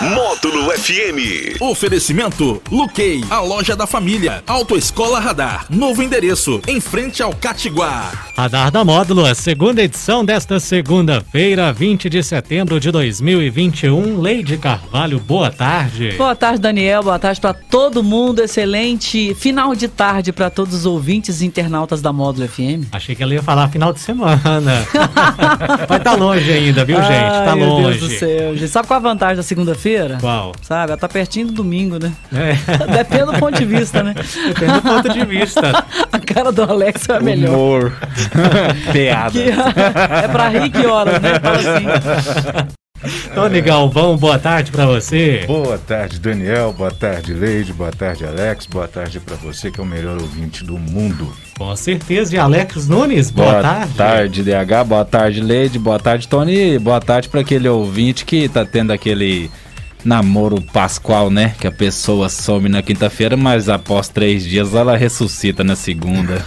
Módulo FM. Oferecimento Luquei, a loja da família. Autoescola Radar. Novo endereço, em frente ao Catiguá. Radar da Módulo, a segunda edição desta segunda-feira, 20 de setembro de 2021. Leide Carvalho, boa tarde. Boa tarde, Daniel. Boa tarde para todo mundo. Excelente final de tarde para todos os ouvintes e internautas da Módulo FM. Achei que ela ia falar final de semana. Vai estar tá longe ainda, viu, gente? Tá Ai, longe. Meu Deus do céu, gente. Sabe qual a vantagem da segunda-feira? Qual? Sabe? Ela tá pertinho do domingo, né? É. Depende do ponto de vista, né? Depende do ponto de vista. a cara do Alex é melhor. Humor. Piada. Que- é pra rir que horas, né? Fala assim. Tony Galvão, boa tarde pra você. Boa tarde, Daniel. Boa tarde, Leide. Boa tarde, Alex. Boa tarde pra você, que é o melhor ouvinte do mundo. Com certeza. E Alex Nunes, boa, tarde. DH. Boa tarde, Leide. Boa tarde, Tony. Boa tarde para aquele ouvinte que tá tendo aquele namoro pascual, né? Que a pessoa some na quinta-feira, mas após três dias ela ressuscita na segunda.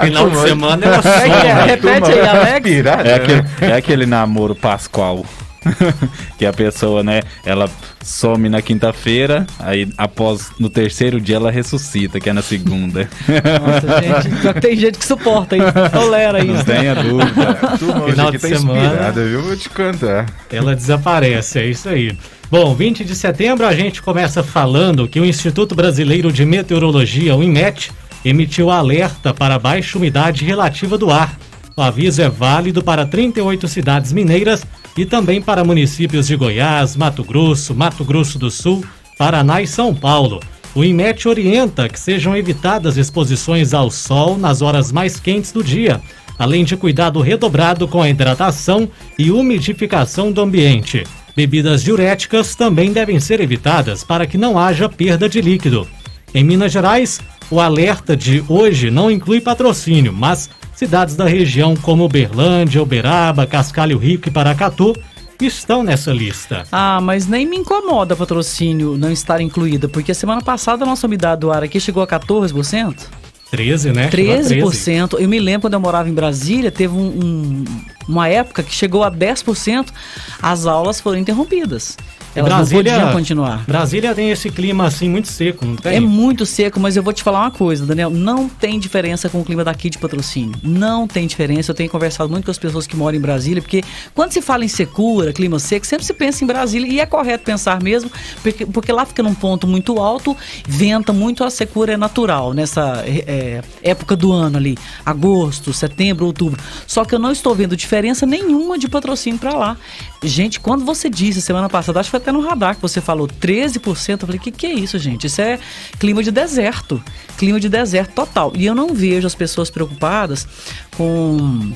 Final de semana ela é some. Repete aí, Alex. É aquele, é aquele namoro pascual. que a pessoa, né, ela some na quinta-feira, aí após no terceiro dia ela ressuscita, que é na segunda. Nossa, gente. Pior que tem gente que suporta isso. Tolera Não isso. tenha dúvida. Turma Final de tá semana. viu? Vou te contar. Ela desaparece, é isso aí. Bom, 20 de setembro a gente começa falando que o Instituto Brasileiro de Meteorologia, o INMET, emitiu alerta para baixa umidade relativa do ar. O aviso é válido para 38 cidades mineiras e também para municípios de Goiás, Mato Grosso, Mato Grosso do Sul, Paraná e São Paulo. O INMET orienta que sejam evitadas exposições ao sol nas horas mais quentes do dia, além de cuidado redobrado com a hidratação e umidificação do ambiente. Bebidas diuréticas também devem ser evitadas para que não haja perda de líquido. Em Minas Gerais, o alerta de hoje não inclui patrocínio, mas cidades da região como Uberlândia, Uberaba, Cascalho Rico e Paracatu estão nessa lista. Ah, mas nem me incomoda patrocínio não estar incluído, porque a semana passada a nossa umidade do ar aqui chegou a 14%. 13, né? Chegou a 13%. Eu me lembro quando eu morava em Brasília, teve um- um- uma época que chegou a 10%, as aulas foram interrompidas. Elas não podiam continuar. Brasília tem esse clima assim muito seco, não tem? É muito seco, mas eu vou te falar uma coisa, Daniel. Não tem diferença com o clima daqui de patrocínio. Não tem diferença. Eu tenho conversado muito com as pessoas que moram em Brasília, porque quando se fala em secura, clima seco, sempre se pensa em Brasília. E é correto pensar mesmo, porque, porque lá fica num ponto muito alto, venta muito, a secura é natural nessa é, época do ano ali. Agosto, setembro, outubro. Só que eu não estou vendo diferença nenhuma de patrocínio para lá. Gente, quando você disse semana passada, acho que foi até no radar que você falou 13%, eu falei, que que é isso, gente? Isso é clima de deserto. Clima de deserto total. E eu não vejo as pessoas preocupadas com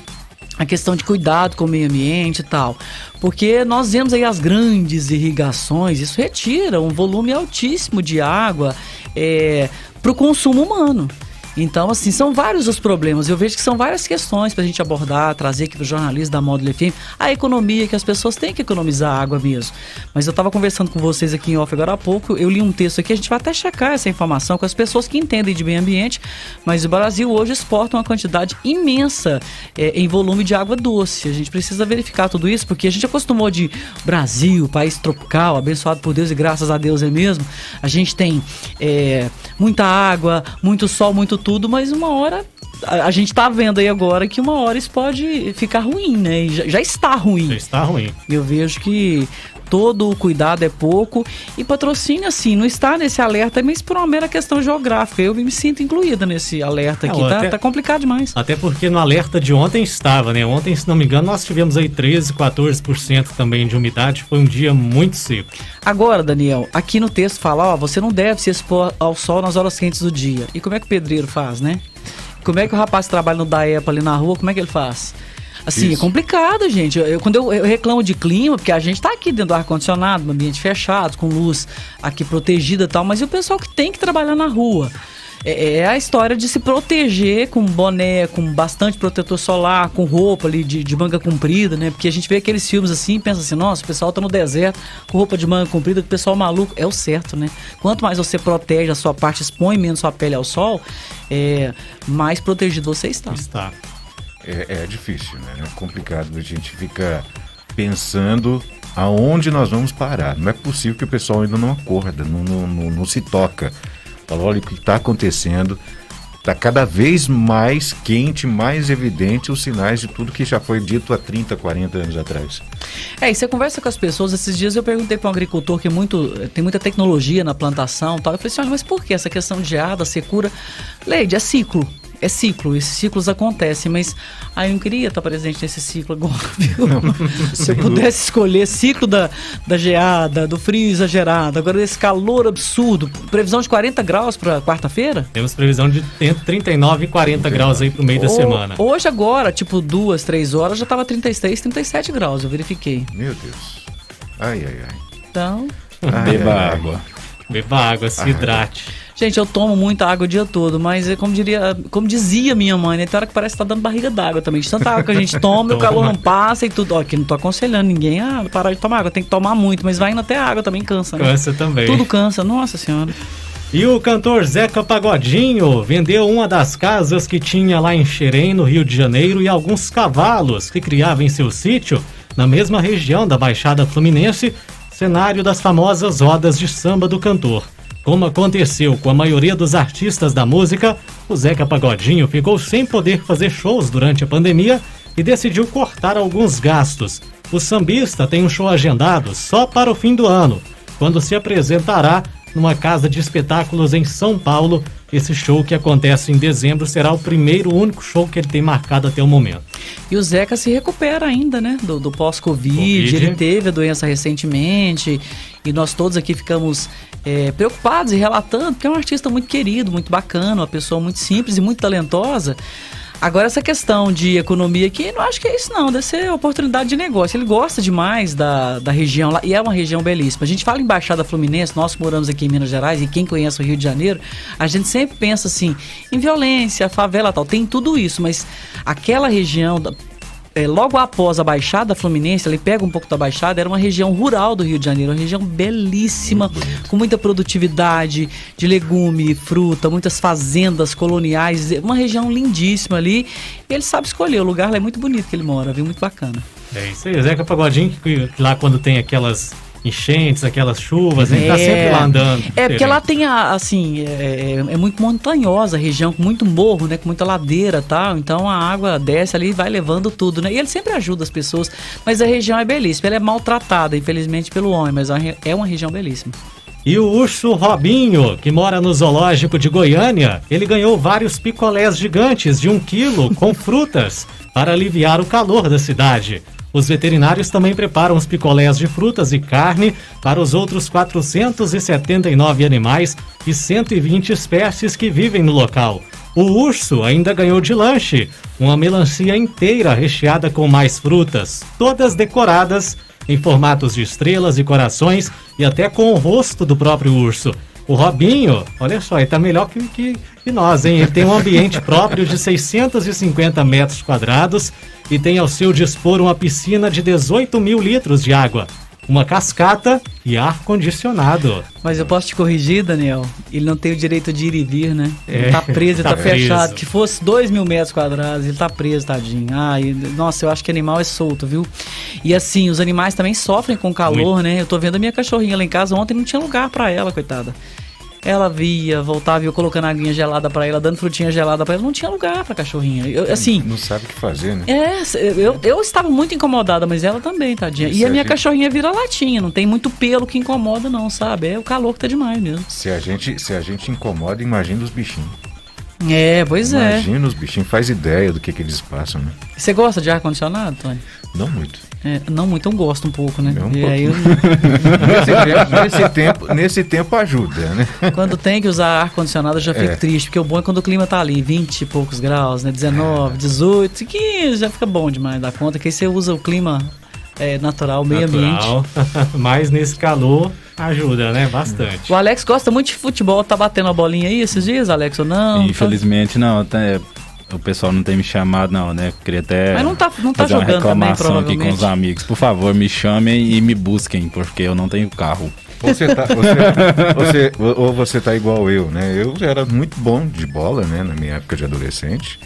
a questão de cuidado com o meio ambiente e tal. Porque nós vemos aí as grandes irrigações, isso retira um volume altíssimo de água para o consumo humano. Então, assim, são vários os problemas. Eu vejo que são várias questões para a gente abordar, trazer aqui para o jornalista da Módulo FM. A economia, que as pessoas têm que economizar água mesmo. Mas eu estava conversando com vocês aqui em off agora há pouco, eu li um texto aqui, a gente vai até checar essa informação com as pessoas que entendem de meio ambiente, mas o Brasil hoje exporta uma quantidade imensa é, em volume de água doce. A gente precisa verificar tudo isso, porque a gente acostumou de Brasil, país tropical, abençoado por Deus e graças a Deus é mesmo. A gente tem é, muita água, muito sol, muito tudo, mas uma hora a, a gente tá vendo aí agora que uma hora isso pode ficar ruim, né? E já, já está ruim. Já está ruim. Eu vejo que todo o cuidado é pouco e patrocínio assim não está nesse alerta, mas por uma mera questão geográfica. Eu me sinto incluída nesse alerta aqui, Não, tá, até- tá complicado demais. Até porque no alerta de ontem estava, né? Ontem, se não me engano, nós tivemos aí 13, 14% também de umidade. Foi um dia muito seco. Agora, Daniel, aqui no texto fala, ó, você não deve se expor ao sol nas horas quentes do dia. E como é que o pedreiro faz, né? Como é que o rapaz trabalha no DAEPA ali na rua, como é que ele faz? Assim, é Isso. complicado, gente. Eu- quando eu, eu reclamo de clima, porque a gente tá aqui dentro do ar-condicionado, no ambiente fechado, com luz aqui protegida e tal, mas e o pessoal que tem que trabalhar na rua? É, é a história de se proteger com boné, com bastante protetor solar, com roupa ali de, de manga comprida, né? Porque a gente vê aqueles filmes assim e pensa assim, nossa, o pessoal tá no deserto com roupa de manga comprida, o pessoal maluco. É o certo, né? Quanto mais você protege a sua parte, expõe menos sua pele ao sol, é, mais protegido você está. Está. É, é difícil, né? É complicado. A gente fica pensando aonde nós vamos parar. Não é possível que o pessoal ainda não acorda, não, não, não, não se toca. Olha o que está acontecendo. Está cada vez mais quente, mais evidente os sinais de tudo que já foi dito há 30, 40 anos atrás. É, e você conversa com as pessoas, esses dias eu perguntei para um agricultor que é muito, tem muita tecnologia na plantação tal. Eu falei assim, olha, mas por que essa questão de geada, secura? Leide, é ciclo é ciclo, esses ciclos acontecem, mas aí eu não queria estar presente nesse ciclo agora, viu? Se eu pudesse escolher ciclo da, da geada, do frio exagerado, agora desse calor absurdo, previsão de 40 graus para quarta-feira? Temos previsão de entre 39 e 40 graus aí pro meio da semana. Hoje agora, tipo duas, três horas, já tava 36, 37 graus, eu verifiquei. Meu Deus. Ai, ai, ai. Então... Ai, Beba ai, água. Beba água, se hidrate. Gente, eu tomo muita água o dia todo, mas é como diria, como dizia minha mãe, né? Tem hora que parece que tá dando barriga d'água também. De tanta água que a gente toma, o calor não passa e tudo. Ó, aqui não tô aconselhando ninguém a parar de tomar água, tem que tomar muito, mas vai indo até a água também cansa, né? Cansa também. Tudo cansa, nossa senhora. E o cantor Zeca Pagodinho vendeu uma das casas que tinha lá em Xerém, no Rio de Janeiro, e alguns cavalos que criava em seu sítio, na mesma região da Baixada Fluminense, cenário das famosas rodas de samba do cantor. Como aconteceu com a maioria dos artistas da música, o Zeca Pagodinho ficou sem poder fazer shows durante a pandemia e decidiu cortar alguns gastos. O sambista tem um show agendado só para o fim do ano, quando se apresentará numa casa de espetáculos em São Paulo. Esse show que acontece em dezembro será o primeiro único show que ele tem marcado até o momento. E o Zeca se recupera ainda, né? Do, do pós-Covid. Ele teve a doença recentemente. E nós todos aqui ficamos é, preocupados e relatando, porque é um artista muito querido, muito bacana, uma pessoa muito simples e muito talentosa. Agora, essa questão de economia aqui, não acho que é isso não, deve ser oportunidade de negócio. Ele gosta demais da, da região lá, e é uma região belíssima. A gente fala em Baixada Fluminense, nós que moramos aqui em Minas Gerais, e quem conhece o Rio de Janeiro, a gente sempre pensa assim, em violência, favela tal, tem tudo isso, mas aquela região, é, logo após a Baixada Fluminense, ele pega um pouco da Baixada, era uma região rural do Rio de Janeiro, uma região belíssima, com muita produtividade de legume, fruta, muitas fazendas coloniais, uma região lindíssima ali. E ele sabe escolher, o lugar lá é muito bonito que ele mora, viu? Muito bacana. É isso aí, Zeca Pagodinho, que lá quando tem aquelas enchentes, aquelas chuvas, a gente tá é, tá sempre lá andando. É, porque lá tem, a, assim, é, é, muito montanhosa a região, com muito morro, né, com muita ladeira tal, então a água desce ali e vai levando tudo, né, e ele sempre ajuda as pessoas, mas a região é belíssima, ela é maltratada, infelizmente, pelo homem, mas é uma região belíssima. E o urso Robinho, que mora no zoológico de Goiânia, ele ganhou vários picolés gigantes de um quilo com frutas para aliviar o calor da cidade. Os veterinários também preparam os picolés de frutas e carne para os outros 479 animais e 120 espécies que vivem no local. O urso ainda ganhou de lanche uma melancia inteira recheada com mais frutas, todas decoradas em formatos de estrelas e corações e até com o rosto do próprio urso. O Robinho, olha só, ele tá melhor que, que, que nós, hein? Ele tem um ambiente próprio de 650 metros quadrados e tem ao seu dispor uma piscina de 18 mil litros de água, uma cascata e ar-condicionado. Mas eu posso te corrigir, Daniel? Ele não tem o direito de ir e vir, né? Ele é, tá preso, ele tá, tá fechado. Que fosse 2 mil metros quadrados, ele tá preso, tadinho. Ai, nossa, eu acho que animal é solto, viu? E assim, os animais também sofrem com calor, Muito. né? Eu tô vendo a minha cachorrinha lá em casa ontem, não tinha lugar para ela, coitada. Ela via, voltava e eu colocando aguinha gelada para ela, dando frutinha gelada para ela. Não tinha lugar para cachorrinha. Eu, assim. Não sabe o que fazer, né? É, eu, eu estava muito incomodada, mas ela também, tadinha. E, e a minha a gente... cachorrinha vira latinha, não tem muito pelo que incomoda, não, sabe? É o calor que tá demais mesmo. Se a gente, se a gente incomoda, imagina os bichinhos. É, pois imagina é. Imagina os bichinhos, faz ideia do que, que eles passam, né? Você gosta de ar-condicionado, Tony? Não muito. É, não muito, eu gosto um pouco, né? Um e aí eu... nesse, tempo, nesse, tempo, nesse tempo ajuda, né? Quando tem que usar ar-condicionado eu já fico é. triste, porque o bom é quando o clima tá ali, 20 e poucos graus, né? 19, é. 18, 15, já fica bom demais da conta, que aí você usa o clima é, natural, meio ambiente. Natural. Mas nesse calor ajuda, né? Bastante. O Alex gosta muito de futebol, tá batendo a bolinha aí esses dias, Alex, ou não? Infelizmente não, até o pessoal não tem me chamado não, né? Queria até Mas não tá, não tá fazer uma jogando também, reclamação aqui com os amigos. Por favor, me chamem e me busquem, porque eu não tenho carro. Você tá, você, você- ou você tá igual eu, né? Eu era muito bom de bola, né? Na minha época de adolescente,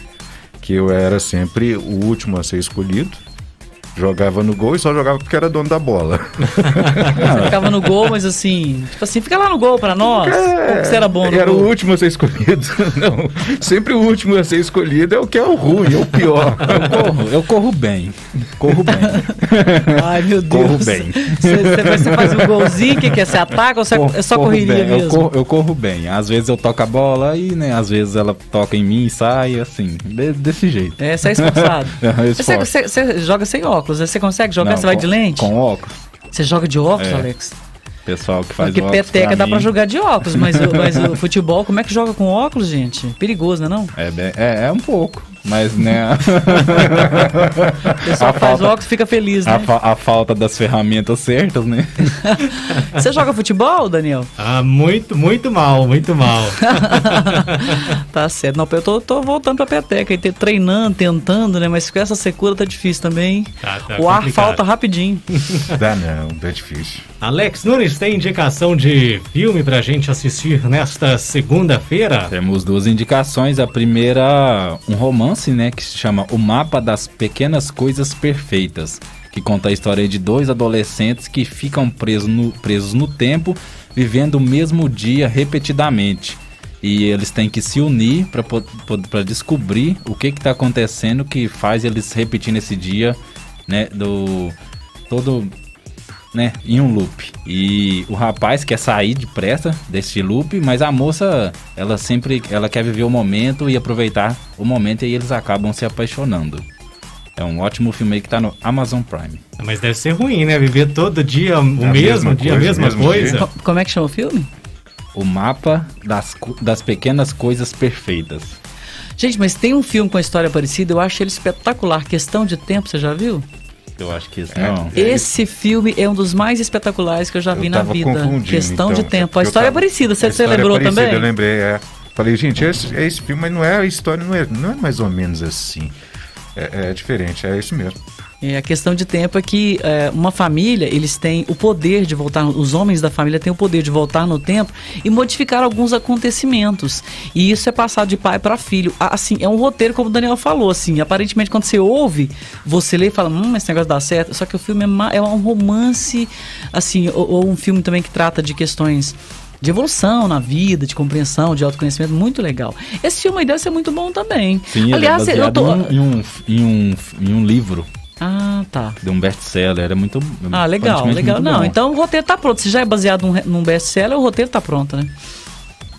que eu era sempre o último a ser escolhido. Jogava no gol e só jogava porque era dono da bola. Você ficava no gol, mas assim, tipo assim, fica lá no gol pra nós. Que você era bom no Era gol. o último a ser escolhido. Não, sempre o último a ser escolhido é o que é o ruim, é o pior. Eu corro, eu corro bem. Corro bem. Ai, meu Deus. Corro bem. Você, faz um golzinho, o que, que é? Você ataca ou você Corro- é só corro correria bem. mesmo? Eu corro, eu corro bem. Às vezes eu toco a bola e, né, às vezes ela toca em mim e sai, assim, de- desse jeito. É, você é esforçado. Eu Você, você- você joga sem óculos, né? você consegue jogar? Não, você vai com- de lente? Com óculos. Você joga de óculos, É. Alex? Pessoal que faz Porque óculos peteca dá mim, pra jogar de óculos, mas, o- mas o futebol, como é que joga com óculos, gente? Perigoso, né não? É, é, é um pouco, mas né, O pessoal A faz falta- óculos fica feliz, a, né? fa- a falta das ferramentas certas, né? Você joga futebol, Daniel? Ah, muito, muito mal, muito mal. tá certo. Não, eu tô, tô voltando pra peteca e treinando, tentando, né? Mas com essa secura tá difícil também. Tá, tá o ar complicado. falta rapidinho. Dá não, dá difícil. Alex Nunes tem indicação de filme pra gente assistir nesta segunda-feira? Temos duas indicações. A primeira, um romance, né, que se chama O Mapa das Pequenas Coisas Perfeitas, que conta a história de dois adolescentes que ficam presos no, presos no tempo, vivendo o mesmo dia repetidamente. E eles têm que se unir para descobrir o que está acontecendo que faz eles repetir esse dia, né, do todo né, em um loop. E o rapaz quer sair depressa desse loop, mas a moça, ela sempre, ela quer viver o momento e aproveitar o momento e eles acabam se apaixonando. É um ótimo filme aí que tá no Amazon Prime. Mas deve ser ruim, né? Viver todo dia o A mesmo mesma dia, a coisa, mesma mesmo coisa. dia. Co- Como é que chama o filme? O mapa das, das pequenas coisas perfeitas. Gente, mas tem um filme com a história parecida, eu acho ele espetacular. Questão de tempo, você já viu? Eu acho que esse É. não. Esse filme é um dos mais espetaculares que eu já Eu vi na vida. Questão então, de tempo. A história tava- é parecida, você, você é lembrou parecida, também? Eu lembrei, é. Falei, gente, esse, é esse filme, mas não é a história, não é, não é mais ou menos assim. É, é diferente, é isso mesmo. É, a questão de tempo é que é, uma família, eles têm o poder de voltar, os homens da família têm o poder de voltar no tempo e modificar alguns acontecimentos. E isso é passado de pai para filho. Assim, é um roteiro, como o Daniel falou, assim, aparentemente quando você ouve, você lê e fala, hum, esse negócio dá certo. Só que o filme é, é um romance, assim, ou, ou um filme também que trata de questões de evolução na vida, de compreensão, de autoconhecimento, muito legal. Esse filme aí deve ser muito bom também. Sim, ele Aliás, é eu tô... em, um, em, um, em um livro Ah, tá. de um best-seller. Era muito Ah, legal, legal. Não, bom. então o roteiro tá pronto. Se já é baseado num, num best-seller, o roteiro tá pronto, né?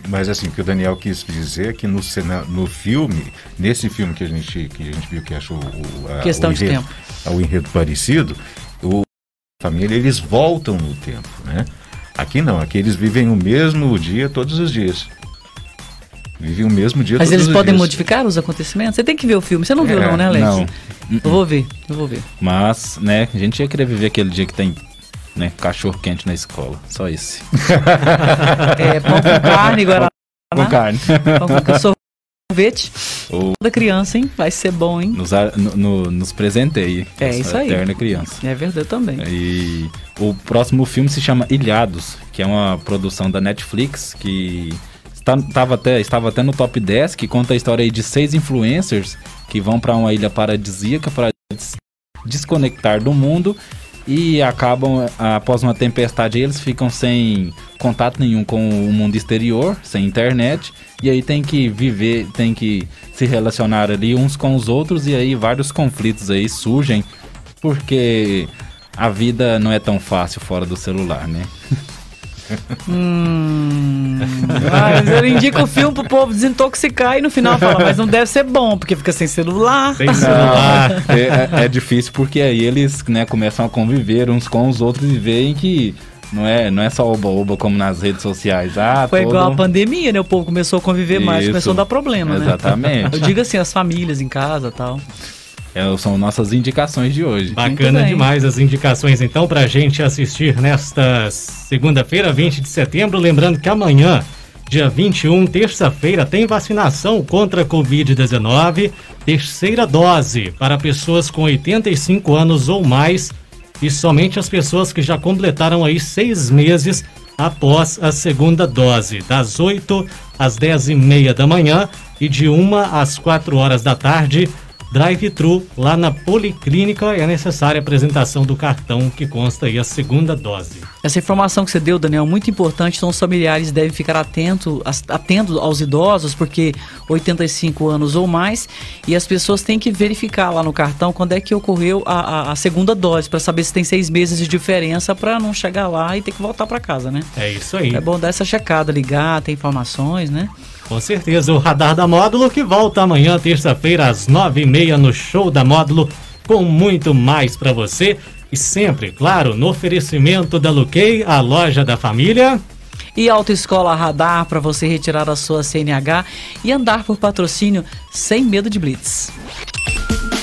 Mas assim, o que o Daniel quis dizer é que no, no filme, nesse filme que a gente, que a gente viu que achou o, a, Questão o de enredo, tempo. o enredo parecido, o a família eles voltam no tempo, né? Aqui não, aqui eles vivem o mesmo dia todos os dias. Vivem o mesmo dia Mas eles podem dias. modificar os acontecimentos? Você tem que ver o filme. Você não viu, É, não, né, Alex? não. Eu vou ver, eu vou ver. Mas, né, a gente ia querer viver aquele dia que tem né, cachorro quente na escola. Só esse. É, pão com carne, Guaraná. Com carne. Pão com sorvete. Ou Da criança, hein? Vai ser bom, hein? nos, no- no- nos presenteie. É isso aí. Eterna criança. É verdade também. E o próximo filme se chama Ilhados, que é uma produção da Netflix que está, tava até, estava até no top 10, que conta a história de seis influencers que vão para uma ilha paradisíaca para des- desconectar do mundo e acabam, após uma tempestade, eles ficam sem contato nenhum com o mundo exterior, sem internet, e aí tem que viver, tem que se relacionar ali uns com os outros, e aí vários conflitos aí surgem, porque a vida não é tão fácil fora do celular, né? Hum. Mas eu indico o filme pro povo desintoxicar e no final fala, mas não deve ser bom, porque fica sem celular. Sem celular. é, é- é difícil porque aí eles né, começam a conviver uns com os outros e veem que não é, não é só oba-oba como nas redes sociais. Ah, Foi todo- igual a pandemia, né? O povo começou a conviver mais, Isso. começou a dar problema, né? Exatamente. Eu digo assim, as famílias em casa e tal. É, são nossas indicações de hoje. Bacana demais as indicações então para a gente assistir nesta segunda-feira, 20 de setembro. Lembrando que amanhã, dia 21, terça-feira, tem vacinação contra a Covid-19, terceira dose para pessoas com 85 anos ou mais e somente as pessoas que já completaram aí seis meses após a segunda dose, das 8 às 10 e meia da manhã e de 1 às 4 horas da tarde drive-thru lá na Policlínica é necessária a apresentação do cartão que consta aí a segunda dose. Essa informação que você deu, Daniel, é muito importante, então os familiares devem ficar atento, atentos aos idosos, porque 85 anos ou mais, e as pessoas têm que verificar lá no cartão quando é que ocorreu a, a, a segunda dose, para saber se tem seis meses de diferença, para não chegar lá e ter que voltar para casa, né? É isso aí. É bom dar essa checada, ligar, ter informações, né? Com certeza, o Radar da Módulo que volta amanhã, terça-feira, às nove e meia, no Show da Módulo, com muito mais para você. E sempre, claro, no oferecimento da Luquei, a loja da família. E Autoescola Radar para você retirar a sua CNH e andar por patrocínio sem medo de blitz.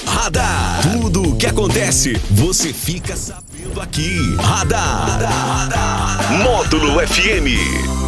Radar. Tudo o que acontece, você fica sabendo aqui. Radar. Radar. Módulo FM.